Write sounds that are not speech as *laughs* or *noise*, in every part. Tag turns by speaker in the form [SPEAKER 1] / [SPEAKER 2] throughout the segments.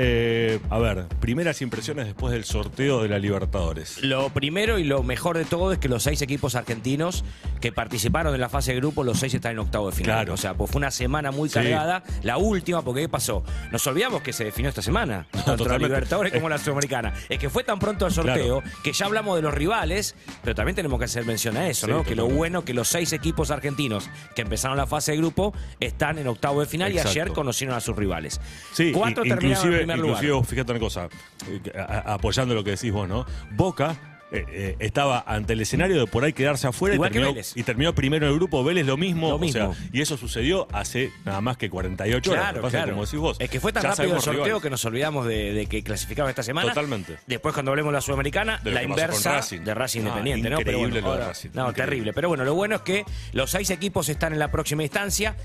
[SPEAKER 1] Eh, a ver, primeras impresiones después del sorteo de la Libertadores.
[SPEAKER 2] Lo primero y lo mejor de todo es que los seis equipos argentinos que participaron en la fase de grupo, los seis están en octavo de final.
[SPEAKER 1] Claro.
[SPEAKER 2] O sea, pues fue una semana muy
[SPEAKER 1] Sí.
[SPEAKER 2] cargada. La última, porque ¿qué pasó? Nos olvidamos que se definió esta semana. *laughs* tanto la. Libertadores como la Sudamericana. Es que fue tan pronto el sorteo que ya hablamos de los rivales, pero también tenemos que hacer mención a eso,
[SPEAKER 1] Sí,
[SPEAKER 2] ¿no? Que lo bueno que los seis equipos argentinos que empezaron la fase de grupo están en octavo de final y ayer conocieron a sus rivales.
[SPEAKER 1] Sí,
[SPEAKER 2] Cuatro terminaron primer lugar.
[SPEAKER 1] fíjate una cosa, eh, a- apoyando lo que decís vos, ¿no? Boca eh, eh, estaba ante el escenario de por ahí quedarse afuera y
[SPEAKER 2] que
[SPEAKER 1] terminó,
[SPEAKER 2] Vélez.
[SPEAKER 1] y terminó primero en el grupo. Vélez lo mismo,
[SPEAKER 2] Lo
[SPEAKER 1] o
[SPEAKER 2] mismo.
[SPEAKER 1] sea, y eso sucedió hace nada más que 48 horas. Lo que
[SPEAKER 2] Claro,
[SPEAKER 1] pasa que,
[SPEAKER 2] claro.
[SPEAKER 1] como decís vos,
[SPEAKER 2] es que fue tan rápido el sorteo
[SPEAKER 1] rivales.
[SPEAKER 2] que nos olvidamos de, de que clasificaban esta semana.
[SPEAKER 1] Totalmente.
[SPEAKER 2] Después, cuando hablemos de la Sudamericana,
[SPEAKER 1] De
[SPEAKER 2] la inversa
[SPEAKER 1] Racing.
[SPEAKER 2] de Racing
[SPEAKER 1] Ah,
[SPEAKER 2] Independiente, ¿no? Pero
[SPEAKER 1] increíble
[SPEAKER 2] bueno,
[SPEAKER 1] lo de Racing,
[SPEAKER 2] No,
[SPEAKER 1] increíble.
[SPEAKER 2] terrible. Pero bueno, lo bueno es que los seis equipos están en la próxima instancia.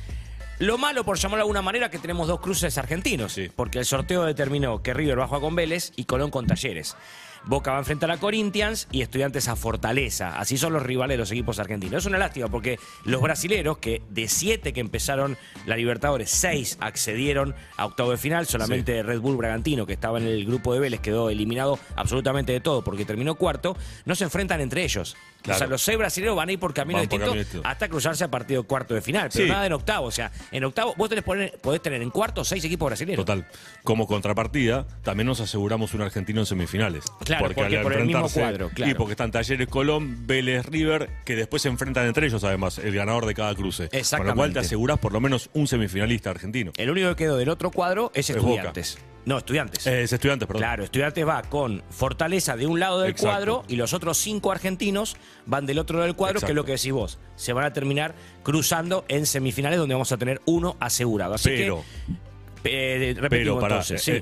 [SPEAKER 2] Lo malo, por llamarlo de alguna manera, que tenemos dos cruces argentinos.
[SPEAKER 1] Sí.
[SPEAKER 2] Porque el sorteo determinó que River a jugar con Vélez y Colón con Talleres. Boca va a enfrentar a Corinthians y Estudiantes a Fortaleza. Así son los rivales de los equipos argentinos. Es una lástima porque los brasileros, que de siete que empezaron la Libertadores, seis accedieron a octavo de final. Solamente Red Bull Bragantino, que estaba en el grupo de Vélez, quedó eliminado absolutamente de todo porque terminó cuarto. No se enfrentan entre ellos. O sea, los seis brasileños van a ir por camino
[SPEAKER 1] Van por
[SPEAKER 2] distinto
[SPEAKER 1] camino
[SPEAKER 2] hasta cruzarse a partido cuarto de final. Pero
[SPEAKER 1] Sí.
[SPEAKER 2] nada en octavo. O sea, en octavo vos tenés poner- podés tener en cuarto seis equipos brasileños.
[SPEAKER 1] Total. Como contrapartida, también nos aseguramos un argentino en semifinales.
[SPEAKER 2] Claro, porque
[SPEAKER 1] al
[SPEAKER 2] por el mismo cuadro, claro.
[SPEAKER 1] Y porque están Talleres Colón, Vélez River, que después se enfrentan entre ellos, además, el ganador de cada cruce. Con lo cual
[SPEAKER 2] Exactamente.
[SPEAKER 1] te asegurás por lo menos un semifinalista argentino.
[SPEAKER 2] El único que quedó del otro cuadro es
[SPEAKER 1] Es Boca.
[SPEAKER 2] No, Estudiantes.
[SPEAKER 1] Eh, es estudiantes, perdón.
[SPEAKER 2] Claro, Estudiantes va con Fortaleza de un lado del
[SPEAKER 1] Exacto.
[SPEAKER 2] cuadro y los otros cinco argentinos van del otro lado del cuadro, que es lo que decís vos. Se van a terminar cruzando en semifinales donde vamos a tener uno asegurado. Así
[SPEAKER 1] Pero,
[SPEAKER 2] que, eh,
[SPEAKER 1] pero para.
[SPEAKER 2] entonces, sí.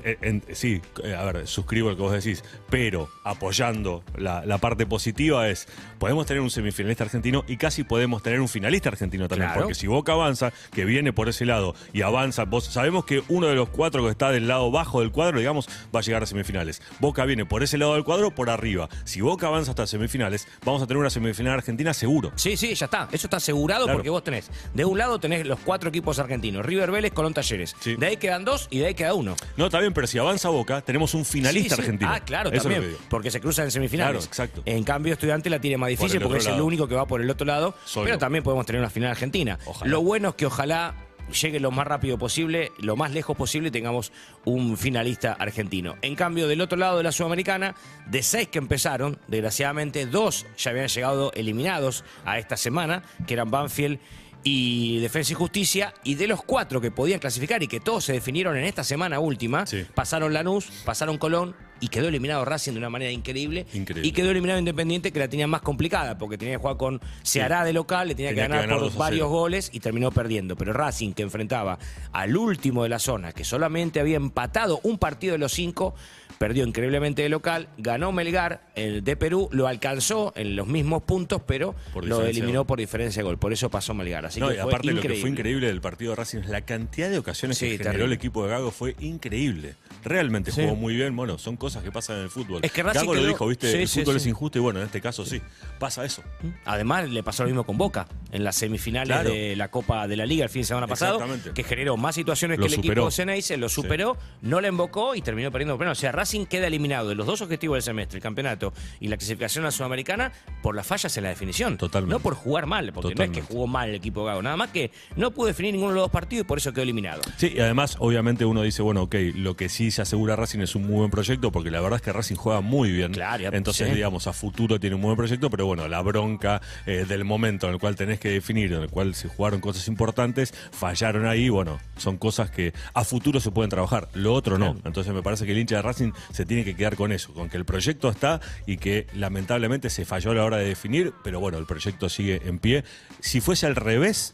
[SPEAKER 1] sí, eh, a ver, suscribo lo que vos decís. Pero apoyando la, la parte positiva es: podemos tener un semifinalista argentino y casi podemos tener un finalista argentino también.
[SPEAKER 2] Claro.
[SPEAKER 1] Porque si Boca avanza, que viene por ese lado y avanza, vos sabemos que uno de los cuatro que está del lado bajo del cuadro, digamos, va a llegar a semifinales. Boca viene por ese lado del cuadro, por arriba. Si Boca avanza hasta semifinales, vamos a tener una semifinal argentina seguro.
[SPEAKER 2] Sí, sí, ya está. Eso está asegurado
[SPEAKER 1] Claro.
[SPEAKER 2] porque vos tenés. De un lado tenés los cuatro equipos argentinos: River Vélez, Colón Talleres.
[SPEAKER 1] Sí.
[SPEAKER 2] De ahí quedan dos y de ahí queda uno.
[SPEAKER 1] No, está bien, pero si avanza Boca, tenemos un finalista
[SPEAKER 2] Sí, sí.
[SPEAKER 1] argentino.
[SPEAKER 2] Ah, claro,
[SPEAKER 1] Eso es lo
[SPEAKER 2] también.
[SPEAKER 1] que digo.
[SPEAKER 2] Porque se cruzan en semifinales.
[SPEAKER 1] Claro, exacto.
[SPEAKER 2] En cambio, Estudiante la tiene más difícil porque es el único que va por el otro lado.
[SPEAKER 1] Solo.
[SPEAKER 2] Pero también podemos tener una final argentina.
[SPEAKER 1] Ojalá.
[SPEAKER 2] Lo bueno es que ojalá llegue lo más rápido posible, lo más lejos posible y tengamos un finalista argentino. En cambio, del otro lado de la Sudamericana, de seis que empezaron, desgraciadamente dos ya habían llegado eliminados a esta semana, que eran Banfield y Defensa y Justicia, y de los cuatro que podían clasificar y que todos se definieron en esta semana última,
[SPEAKER 1] Sí.
[SPEAKER 2] pasaron Lanús, pasaron Colón y quedó eliminado Racing de una manera increíble.
[SPEAKER 1] Increíble.
[SPEAKER 2] Y quedó eliminado Independiente, que la tenía más complicada, porque tenía que jugar con Ceará de local, le tenía,
[SPEAKER 1] Tenía
[SPEAKER 2] que
[SPEAKER 1] que
[SPEAKER 2] ganar, por
[SPEAKER 1] 2 a
[SPEAKER 2] varios
[SPEAKER 1] 0.
[SPEAKER 2] goles y terminó perdiendo. Pero Racing, que enfrentaba al último de la zona, que solamente había empatado un partido de los cinco, perdió increíblemente de local, ganó Melgar, el de Perú, lo alcanzó en los mismos puntos, pero
[SPEAKER 1] Por
[SPEAKER 2] lo eliminó por diferencia de gol. Por eso pasó Melgar. Así
[SPEAKER 1] No,
[SPEAKER 2] que
[SPEAKER 1] y
[SPEAKER 2] fue
[SPEAKER 1] aparte lo
[SPEAKER 2] increíble.
[SPEAKER 1] que fue increíble del partido de Racing es la cantidad de ocasiones
[SPEAKER 2] Sí,
[SPEAKER 1] que generó
[SPEAKER 2] terrible.
[SPEAKER 1] el equipo de Gago fue increíble. Realmente
[SPEAKER 2] Sí.
[SPEAKER 1] jugó muy bien. Bueno, son cosas que pasan en el fútbol.
[SPEAKER 2] Es que Racing
[SPEAKER 1] Gago lo
[SPEAKER 2] quedó-
[SPEAKER 1] dijo, viste,
[SPEAKER 2] Sí,
[SPEAKER 1] el
[SPEAKER 2] sí,
[SPEAKER 1] fútbol
[SPEAKER 2] sí.
[SPEAKER 1] es injusto y bueno, en este caso sí. Pasa eso.
[SPEAKER 2] Además, le pasó lo mismo con Boca en las semifinales
[SPEAKER 1] Claro.
[SPEAKER 2] de la Copa de la Liga el fin de semana pasado, que generó más situaciones
[SPEAKER 1] Lo
[SPEAKER 2] que el
[SPEAKER 1] superó.
[SPEAKER 2] equipo Ceneice, lo superó, no le embocó y terminó perdiendo. Pero, o sea, Racing queda eliminado de los dos objetivos del semestre, el campeonato y la clasificación a la Sudamericana, por las fallas en la definición.
[SPEAKER 1] Totalmente.
[SPEAKER 2] No por jugar mal, porque no es que jugó mal el equipo Gago, nada más que no pudo definir ninguno de los dos partidos y por eso quedó eliminado.
[SPEAKER 1] Sí, y además, obviamente, uno dice, bueno, ok, lo que sí se asegura Racing es un muy buen proyecto, porque la verdad es que Racing juega muy bien.
[SPEAKER 2] Claro, ya-
[SPEAKER 1] Entonces,
[SPEAKER 2] sí.
[SPEAKER 1] digamos, a futuro tiene un buen proyecto, pero bueno, la bronca eh, del momento en el cual tenés que definir, en el cual se jugaron cosas importantes, fallaron ahí, bueno, son cosas que a futuro se pueden trabajar, lo otro no. Entonces, me parece que el hincha de Racing se tiene que quedar con eso, con que el proyecto está y que lamentablemente se falló a la hora de definir, pero bueno, el proyecto sigue en pie. Si fuese al revés,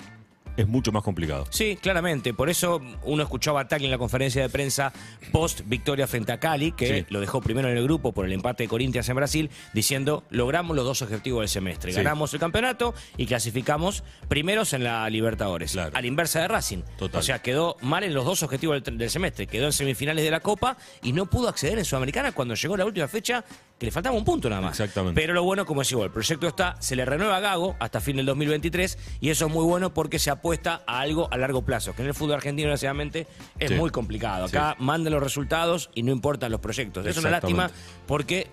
[SPEAKER 1] es mucho más complicado.
[SPEAKER 2] Sí, claramente. Por eso uno escuchaba a Tagli en la conferencia de prensa post victoria frente a Cali, que
[SPEAKER 1] Sí.
[SPEAKER 2] lo dejó primero en el grupo por el empate de Corinthians en Brasil, diciendo logramos los dos objetivos del semestre.
[SPEAKER 1] Sí.
[SPEAKER 2] Ganamos el campeonato y clasificamos primeros en la Libertadores.
[SPEAKER 1] Claro.
[SPEAKER 2] A la inversa de Racing.
[SPEAKER 1] Total.
[SPEAKER 2] O sea, quedó mal en los dos objetivos del, del semestre. Quedó en semifinales de la Copa y no pudo acceder en Sudamericana cuando llegó la última fecha que le faltaba un punto nada más.
[SPEAKER 1] Exactamente.
[SPEAKER 2] Pero lo bueno, como decía, el proyecto está, se le renueva a Gago hasta fin del 2023 y eso es muy bueno porque se apuesta a algo a largo plazo, que en el fútbol argentino, desgraciadamente, es
[SPEAKER 1] Sí.
[SPEAKER 2] muy complicado. Acá manden los resultados y no importan los proyectos. Es una lástima porque,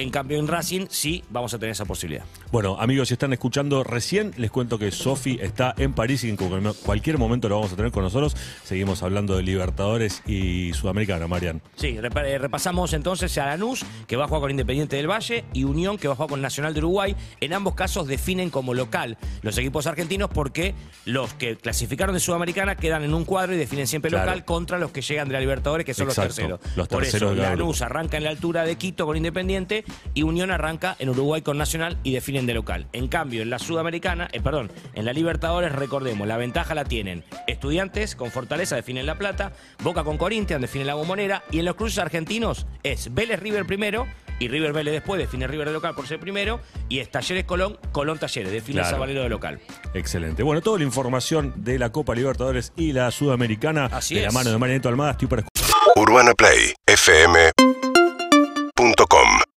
[SPEAKER 2] en cambio, en Racing sí vamos a tener esa posibilidad.
[SPEAKER 1] Bueno, amigos, si están escuchando recién, les cuento que Sofi está en París y en cu- cualquier momento lo vamos a tener con nosotros. Seguimos hablando de Libertadores y Sudamericana, Marian.
[SPEAKER 2] Sí, eh, repasamos entonces a Lanús, que va a jugar con Independiente del Valle, y Unión, que va a jugar con Nacional de Uruguay. En ambos casos definen como local los equipos argentinos porque los que clasificaron de Sudamericana quedan en un cuadro y definen siempre
[SPEAKER 1] Claro.
[SPEAKER 2] local contra los que llegan de la Libertadores, que son
[SPEAKER 1] Exacto,
[SPEAKER 2] los terceros.
[SPEAKER 1] los
[SPEAKER 2] Por
[SPEAKER 1] terceros
[SPEAKER 2] eso,
[SPEAKER 1] de cada
[SPEAKER 2] Lanús arranca en la altura de Quito con Independiente y Unión arranca en Uruguay con Nacional y definen de local. En cambio, en la Sudamericana, eh, perdón, en la Libertadores, recordemos, la ventaja la tienen Estudiantes con Fortaleza definen La Plata, Boca con Corinthians definen la Bombonera y en los cruces argentinos es Vélez River primero y River Vélez después define River de local por ser primero y es Talleres Colón, Colón Talleres define
[SPEAKER 1] Claro.
[SPEAKER 2] Sabalero de local.
[SPEAKER 1] Excelente. Bueno, toda la información de la Copa Libertadores y la Sudamericana
[SPEAKER 2] Así
[SPEAKER 1] de la mano de Marianito Almada. Estoy para
[SPEAKER 3] Urbana Play fm.com